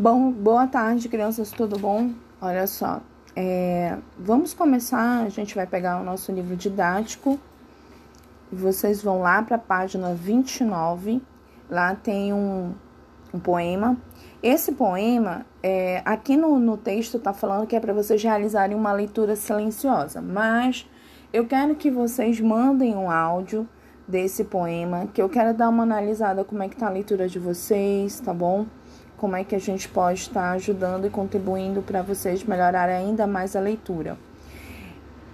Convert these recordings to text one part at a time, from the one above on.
Bom, boa tarde, crianças, tudo bom? Olha só, é, vamos começar. A gente vai pegar o nosso livro didático. Vocês vão lá para a página 29. Lá tem um, um poema. Esse poema, é, aqui no, no texto, está falando que é para vocês realizarem uma leitura silenciosa, mas eu quero que vocês mandem um áudio desse poema, que eu quero dar uma analisada como é que tá a leitura de vocês, tá bom? Como é que a gente pode estar ajudando e contribuindo para vocês melhorarem ainda mais a leitura.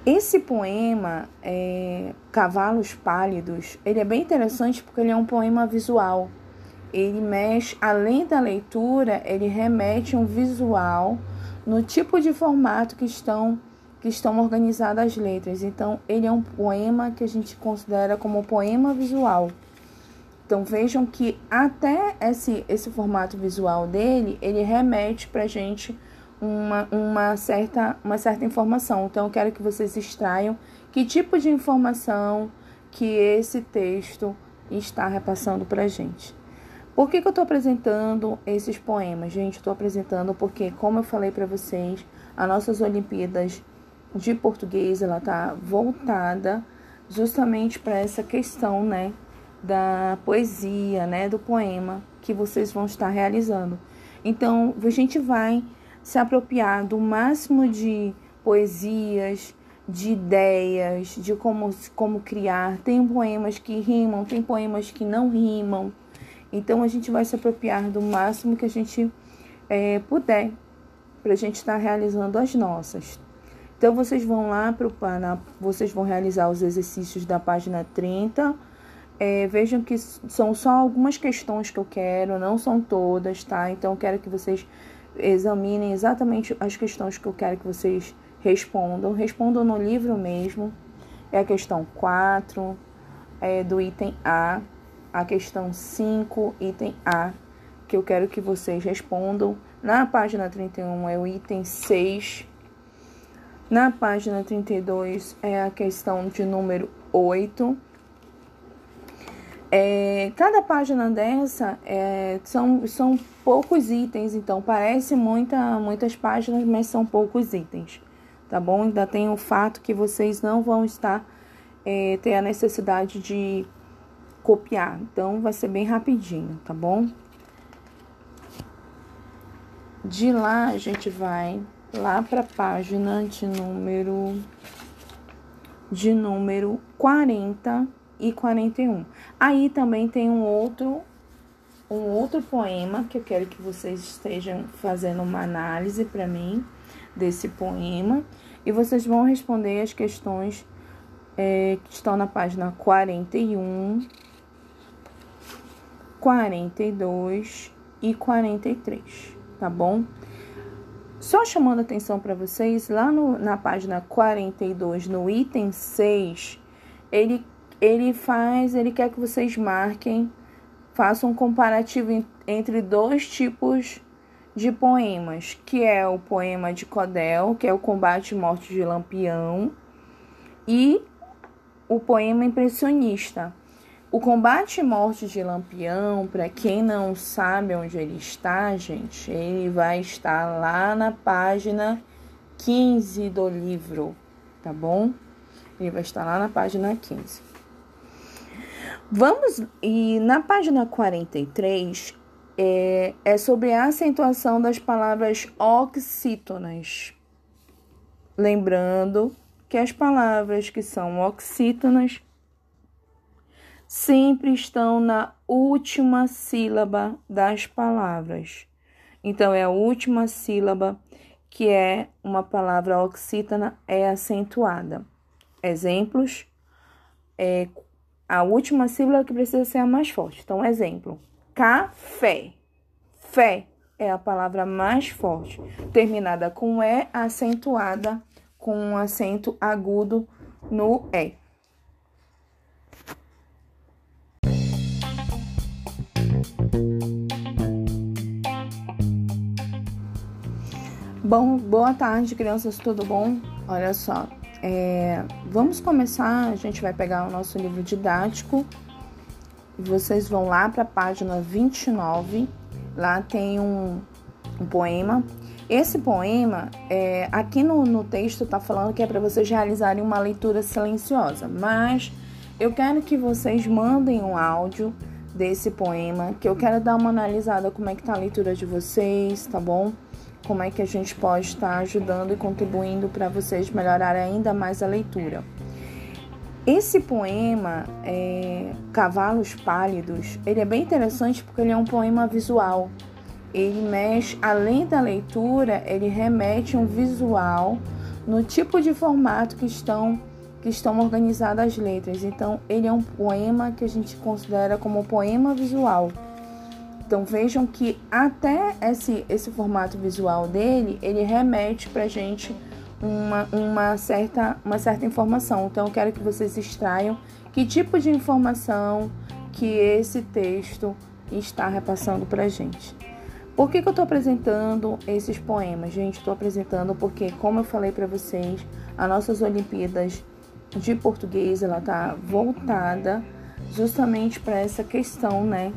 Esse poema, é, Cavalos Pálidos, ele é bem interessante porque ele é um poema visual. Ele mexe, além da leitura, ele remete um visual no tipo de formato que estão que estão organizadas as letras. Então, ele é um poema que a gente considera como poema visual. Então, vejam que até esse, esse formato visual dele, ele remete para gente uma, uma, certa, uma certa informação. Então, eu quero que vocês extraiam que tipo de informação que esse texto está repassando para gente. Por que, que eu estou apresentando esses poemas? Gente, estou apresentando porque, como eu falei para vocês, as nossas Olimpíadas de português, ela tá voltada justamente para essa questão, né, da poesia, né, do poema que vocês vão estar realizando. Então, a gente vai se apropriar do máximo de poesias, de ideias, de como, como criar. Tem poemas que rimam, tem poemas que não rimam. Então, a gente vai se apropriar do máximo que a gente é, puder para a gente estar realizando as nossas, então vocês vão lá para o vocês vão realizar os exercícios da página 30. É, vejam que são só algumas questões que eu quero, não são todas, tá? Então eu quero que vocês examinem exatamente as questões que eu quero que vocês respondam. Respondam no livro mesmo. É a questão 4, é, do item A, a questão 5, item A, que eu quero que vocês respondam. Na página 31 é o item 6 na página 32 é a questão de número 8. É, cada página dessa é, são, são poucos itens, então parece muita, muitas páginas, mas são poucos itens, tá bom? Ainda tem o fato que vocês não vão estar é, ter a necessidade de copiar, então vai ser bem rapidinho, tá bom? De lá a gente vai lá para a página de número de número 40 e 41. Aí também tem um outro um outro poema que eu quero que vocês estejam fazendo uma análise para mim desse poema e vocês vão responder as questões é, que estão na página 41, 42 e 43, tá bom? Só chamando atenção para vocês, lá no, na página 42, no item 6, ele, ele faz, ele quer que vocês marquem, façam um comparativo entre dois tipos de poemas, que é o poema de Codel, que é o Combate e Morte de Lampião, e o poema impressionista, o combate e morte de Lampião, para quem não sabe onde ele está, gente, ele vai estar lá na página 15 do livro, tá bom? Ele vai estar lá na página 15. Vamos, e na página 43 é, é sobre a acentuação das palavras oxítonas. Lembrando que as palavras que são oxítonas sempre estão na última sílaba das palavras. Então, é a última sílaba que é uma palavra oxítona é acentuada. Exemplos: é a última sílaba que precisa ser a mais forte. Então, exemplo: café. Fé é a palavra mais forte, terminada com E, acentuada com um acento agudo no E. Bom, boa tarde, crianças, tudo bom? Olha só, é, vamos começar. A gente vai pegar o nosso livro didático. Vocês vão lá para a página 29. Lá tem um, um poema. Esse poema, é, aqui no, no texto está falando que é para vocês realizarem uma leitura silenciosa, mas eu quero que vocês mandem um áudio desse poema, que eu quero dar uma analisada como é que tá a leitura de vocês, tá bom? Como é que a gente pode estar ajudando e contribuindo para vocês melhorarem ainda mais a leitura. Esse poema, é, Cavalos Pálidos, ele é bem interessante porque ele é um poema visual ele mexe, além da leitura, ele remete um visual no tipo de formato que estão que estão organizadas as letras. Então, ele é um poema que a gente considera como poema visual. Então, vejam que até esse, esse formato visual dele, ele remete para a gente uma, uma, certa, uma certa informação. Então, eu quero que vocês extraiam que tipo de informação que esse texto está repassando para a gente. Por que, que eu estou apresentando esses poemas? Gente, estou apresentando porque, como eu falei para vocês, as nossas Olimpíadas de Português ela está voltada justamente para essa questão, né,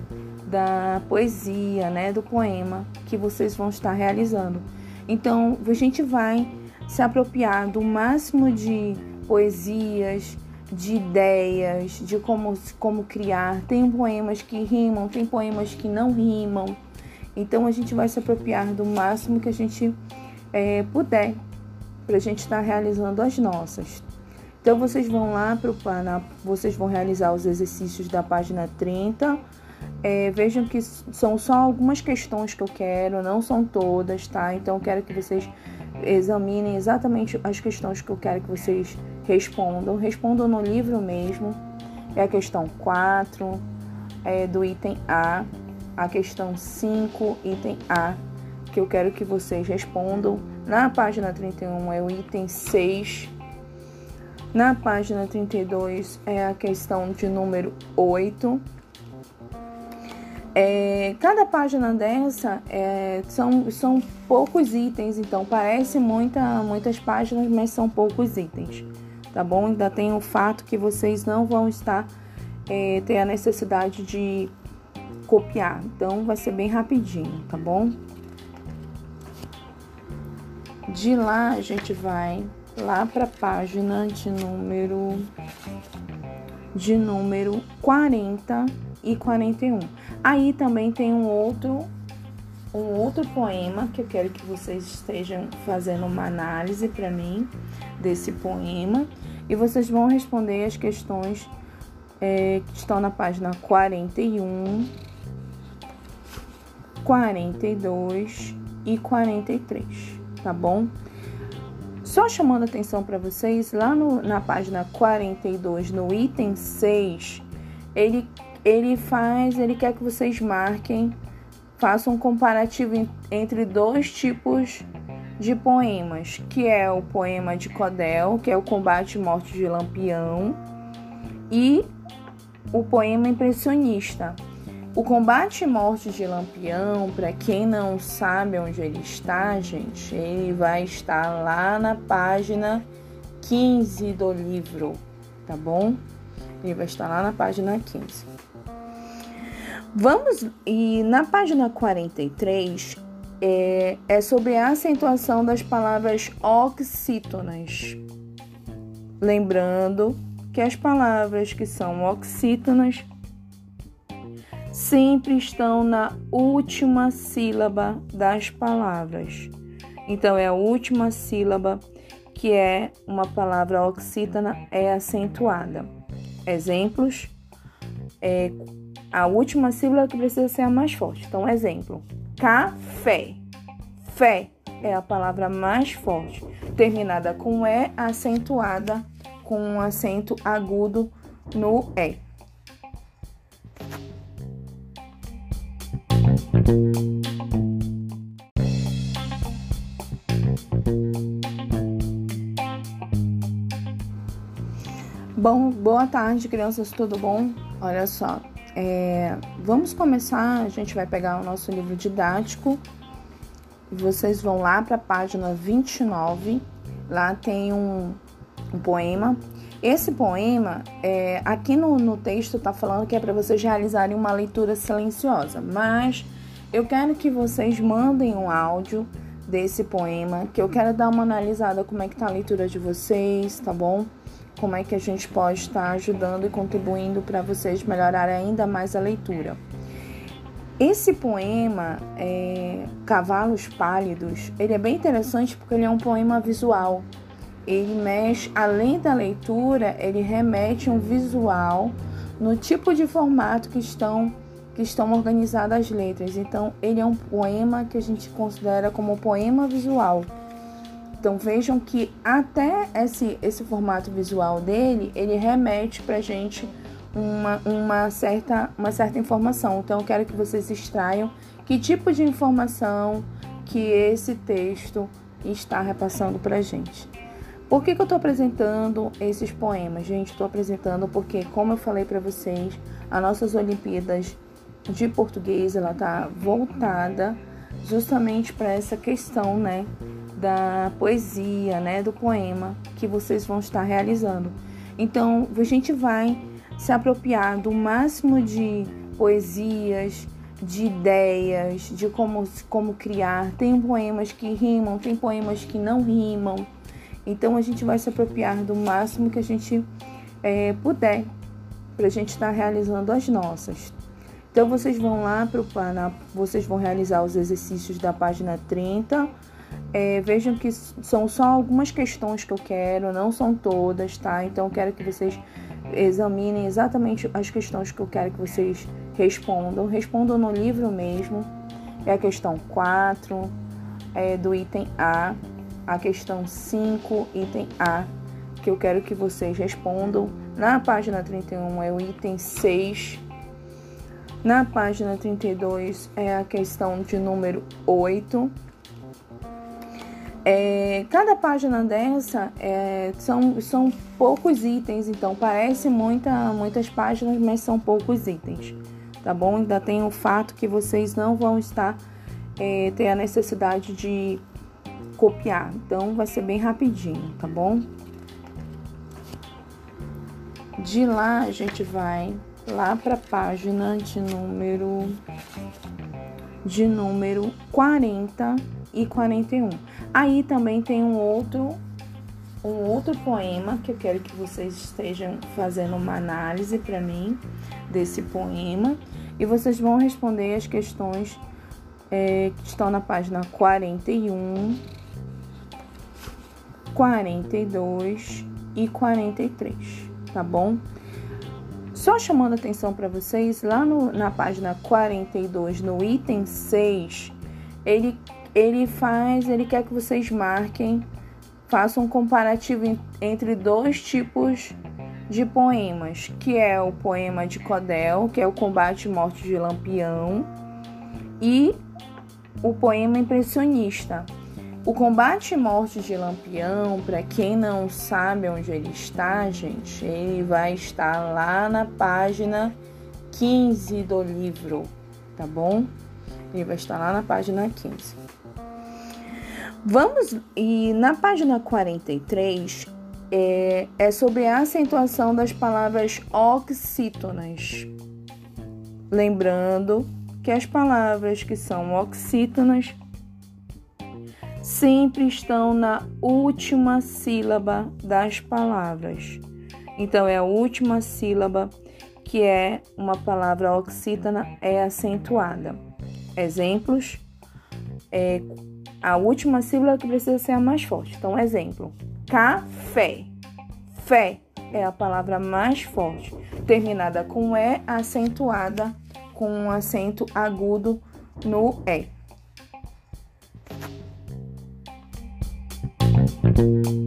da poesia, né, do poema que vocês vão estar realizando. Então, a gente vai se apropriar do máximo de poesias, de ideias, de como, como criar. Tem poemas que rimam, tem poemas que não rimam. Então a gente vai se apropriar do máximo que a gente é, puder para a gente estar realizando as nossas. Então vocês vão lá para o vocês vão realizar os exercícios da página 30. É, vejam que são só algumas questões que eu quero, não são todas, tá? Então eu quero que vocês examinem exatamente as questões que eu quero que vocês respondam. Respondam no livro mesmo. É a questão 4, é, do item A a questão 5, item A, que eu quero que vocês respondam. Na página 31 é o item 6. Na página 32 é a questão de número 8. É, cada página dessa é, são, são poucos itens, então parece muita, muitas páginas, mas são poucos itens, tá bom? Ainda tem o fato que vocês não vão estar é, ter a necessidade de copiar. Então vai ser bem rapidinho, tá bom? De lá a gente vai lá para a página de número de número 40 e 41. Aí também tem um outro um outro poema que eu quero que vocês estejam fazendo uma análise para mim desse poema e vocês vão responder as questões é, que estão na página 41 42 e 43, tá bom? Só chamando atenção para vocês, lá no, na página 42, no item 6, ele, ele faz, ele quer que vocês marquem, façam um comparativo entre dois tipos de poemas, que é o poema de Codel, que é o Combate e Morte de Lampião, e o poema impressionista, o combate e morte de Lampião, para quem não sabe onde ele está, gente, ele vai estar lá na página 15 do livro, tá bom? Ele vai estar lá na página 15. Vamos, e na página 43 é, é sobre a acentuação das palavras oxítonas. Lembrando que as palavras que são oxítonas sempre estão na última sílaba das palavras. Então, é a última sílaba que é uma palavra oxítona é acentuada. Exemplos: é a última sílaba que precisa ser a mais forte. Então, exemplo: café. Fé é a palavra mais forte, terminada com E, acentuada com um acento agudo no E. Bom, boa tarde, crianças, tudo bom? Olha só, é, vamos começar. A gente vai pegar o nosso livro didático. Vocês vão lá para a página 29. Lá tem um, um poema. Esse poema, é, aqui no, no texto, está falando que é para vocês realizarem uma leitura silenciosa, mas Eu quero que vocês mandem um áudio desse poema, que eu quero dar uma analisada como é que tá a leitura de vocês, tá bom? Como é que a gente pode estar ajudando e contribuindo para vocês melhorarem ainda mais a leitura. Esse poema, é, Cavalos Pálidos, ele é bem interessante porque ele é um poema visual. Ele mexe, além da leitura, ele remete um visual no tipo de formato que estão que estão organizadas as letras. Então, ele é um poema que a gente considera como poema visual. Então, vejam que até esse, esse formato visual dele, ele remete para a gente uma, uma, certa, uma certa informação. Então, eu quero que vocês extraiam que tipo de informação que esse texto está repassando para a gente. Por que, que eu estou apresentando esses poemas? Gente, estou apresentando porque, como eu falei para vocês, as nossas Olimpíadas de português ela está voltada justamente para essa questão, né, da poesia, né, do poema que vocês vão estar realizando. Então, a gente vai se apropriar do máximo de poesias, de ideias, de como, como criar. Tem poemas que rimam, tem poemas que não rimam. Então a gente vai se apropriar do máximo que a gente é, puder para a gente estar realizando as nossas. Então vocês vão lá para vocês vão realizar os exercícios da página 30. É, vejam que são só algumas questões que eu quero, não são todas, tá? Então eu quero que vocês examinem exatamente as questões que eu quero que vocês respondam. Respondam no livro mesmo. É a questão 4, é, do item A, a questão 5, item A, que eu quero que vocês respondam. Na página 31 é o item 6 na página 32 é a questão de número 8. É, cada página dessa é, são, são poucos itens, então parece muita, muitas páginas, mas são poucos itens, tá bom? Ainda tem o fato que vocês não vão estar é, ter a necessidade de copiar, então vai ser bem rapidinho, tá bom? De lá a gente vai lá para a página de número de número 40 e 41. Aí também tem um outro um outro poema que eu quero que vocês estejam fazendo uma análise para mim desse poema e vocês vão responder as questões é, que estão na página 41, 42 e 43, tá bom? Só chamando atenção para vocês, lá no, na página 42, no item 6, ele, ele faz, ele quer que vocês marquem, façam um comparativo entre dois tipos de poemas, que é o poema de Codel, que é o Combate e Morte de Lampião, e o poema impressionista, o combate e morte de Lampião, para quem não sabe onde ele está, gente, ele vai estar lá na página 15 do livro, tá bom? Ele vai estar lá na página 15. Vamos, e na página 43 é, é sobre a acentuação das palavras oxítonas. Lembrando que as palavras que são oxítonas sempre estão na última sílaba das palavras. Então, é a última sílaba que é uma palavra oxítona é acentuada. Exemplos: é a última sílaba que precisa ser a mais forte. Então, exemplo: café. Fé é a palavra mais forte, terminada com E, acentuada com um acento agudo no E. Thank you.